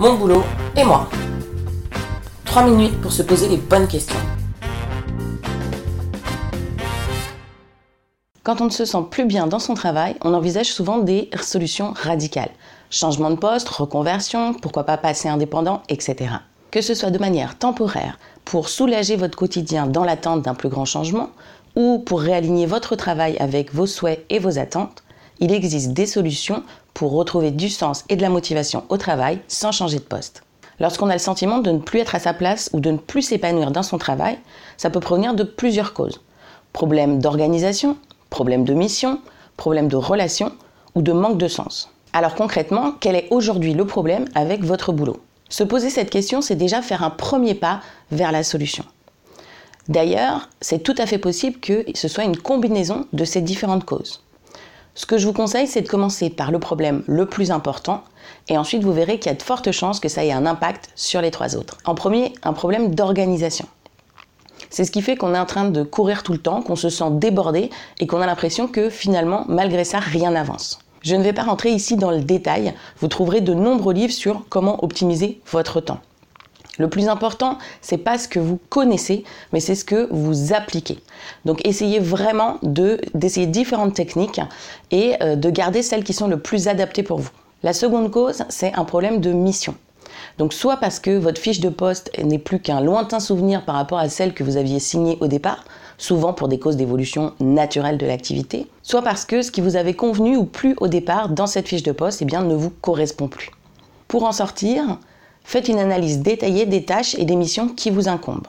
mon boulot et moi. 3 minutes pour se poser les bonnes questions. Quand on ne se sent plus bien dans son travail, on envisage souvent des solutions radicales. Changement de poste, reconversion, pourquoi pas passer indépendant, etc. Que ce soit de manière temporaire, pour soulager votre quotidien dans l'attente d'un plus grand changement, ou pour réaligner votre travail avec vos souhaits et vos attentes, il existe des solutions pour retrouver du sens et de la motivation au travail sans changer de poste. Lorsqu'on a le sentiment de ne plus être à sa place ou de ne plus s'épanouir dans son travail, ça peut provenir de plusieurs causes. Problèmes d'organisation, problèmes de mission, problèmes de relation ou de manque de sens. Alors concrètement, quel est aujourd'hui le problème avec votre boulot? Se poser cette question, c'est déjà faire un premier pas vers la solution. D'ailleurs, c'est tout à fait possible que ce soit une combinaison de ces différentes causes. Ce que je vous conseille, c'est de commencer par le problème le plus important et ensuite vous verrez qu'il y a de fortes chances que ça ait un impact sur les trois autres. En premier, un problème d'organisation. C'est ce qui fait qu'on est en train de courir tout le temps, qu'on se sent débordé et qu'on a l'impression que finalement, malgré ça, rien n'avance. Je ne vais pas rentrer ici dans le détail, vous trouverez de nombreux livres sur comment optimiser votre temps. Le plus important, c'est pas ce que vous connaissez, mais c'est ce que vous appliquez. Donc essayez vraiment d'essayer différentes techniques et euh, de garder celles qui sont le plus adaptées pour vous. La seconde cause, c'est un problème de mission. Donc soit parce que votre fiche de poste n'est plus qu'un lointain souvenir par rapport à celle que vous aviez signée au départ, souvent pour des causes d'évolution naturelle de l'activité, soit parce que ce qui vous avait convenu ou plu au départ dans cette fiche de poste eh ne vous correspond plus. Pour en sortir, faites une analyse détaillée des tâches et des missions qui vous incombent,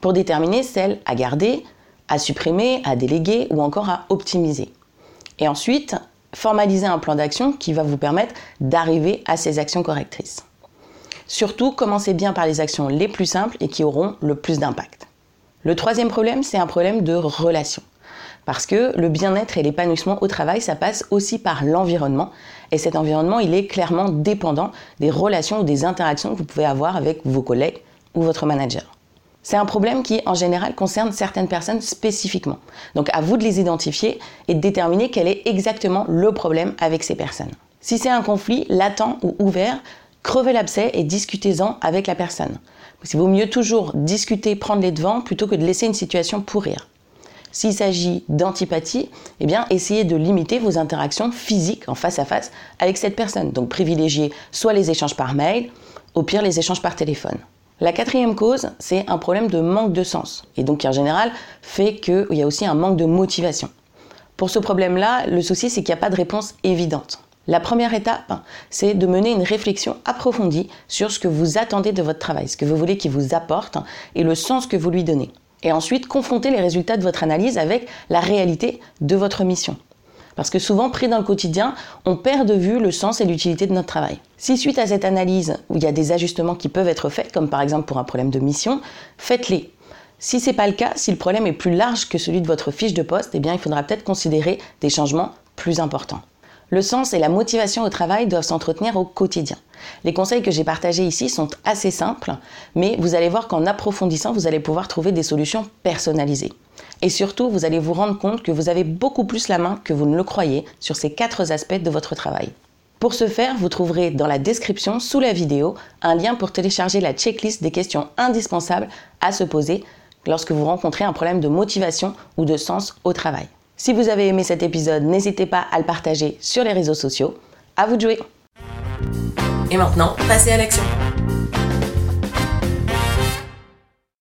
pour déterminer celles à garder, à supprimer, à déléguer ou encore à optimiser. Et ensuite, formalisez un plan d'action qui va vous permettre d'arriver à ces actions correctrices. Surtout, commencez bien par les actions les plus simples et qui auront le plus d'impact. Le troisième problème, c'est un problème de relation. Parce que le bien-être et l'épanouissement au travail, ça passe aussi par l'environnement. Et cet environnement, il est clairement dépendant des relations ou des interactions que vous pouvez avoir avec vos collègues ou votre manager. C'est un problème qui, en général, concerne certaines personnes spécifiquement. Donc à vous de les identifier et de déterminer quel est exactement le problème avec ces personnes. Si c'est un conflit latent ou ouvert, crevez l'abcès et discutez-en avec la personne. Il vaut mieux toujours discuter, prendre les devants, plutôt que de laisser une situation pourrir. S'il s'agit d'antipathie, eh bien, essayez de limiter vos interactions physiques en face à face avec cette personne. Donc, privilégiez soit les échanges par mail, au pire les échanges par téléphone. La quatrième cause, c'est un problème de manque de sens, et donc qui en général fait qu'il y a aussi un manque de motivation. Pour ce problème-là, le souci, c'est qu'il n'y a pas de réponse évidente. La première étape, c'est de mener une réflexion approfondie sur ce que vous attendez de votre travail, ce que vous voulez qu'il vous apporte et le sens que vous lui donnez. Et ensuite, confronter les résultats de votre analyse avec la réalité de votre mission. Parce que souvent, pris dans le quotidien, on perd de vue le sens et l'utilité de notre travail. Si suite à cette analyse, où il y a des ajustements qui peuvent être faits, comme par exemple pour un problème de mission, faites-les. Si ce n'est pas le cas, si le problème est plus large que celui de votre fiche de poste, eh il faudra peut-être considérer des changements plus importants. Le sens et la motivation au travail doivent s'entretenir au quotidien. Les conseils que j'ai partagés ici sont assez simples, mais vous allez voir qu'en approfondissant, vous allez pouvoir trouver des solutions personnalisées. Et surtout, vous allez vous rendre compte que vous avez beaucoup plus la main que vous ne le croyez sur ces quatre aspects de votre travail. Pour ce faire, vous trouverez dans la description sous la vidéo un lien pour télécharger la checklist des questions indispensables à se poser lorsque vous rencontrez un problème de motivation ou de sens au travail. Si vous avez aimé cet épisode, n'hésitez pas à le partager sur les réseaux sociaux. À vous de jouer. Et maintenant, passez à l'action.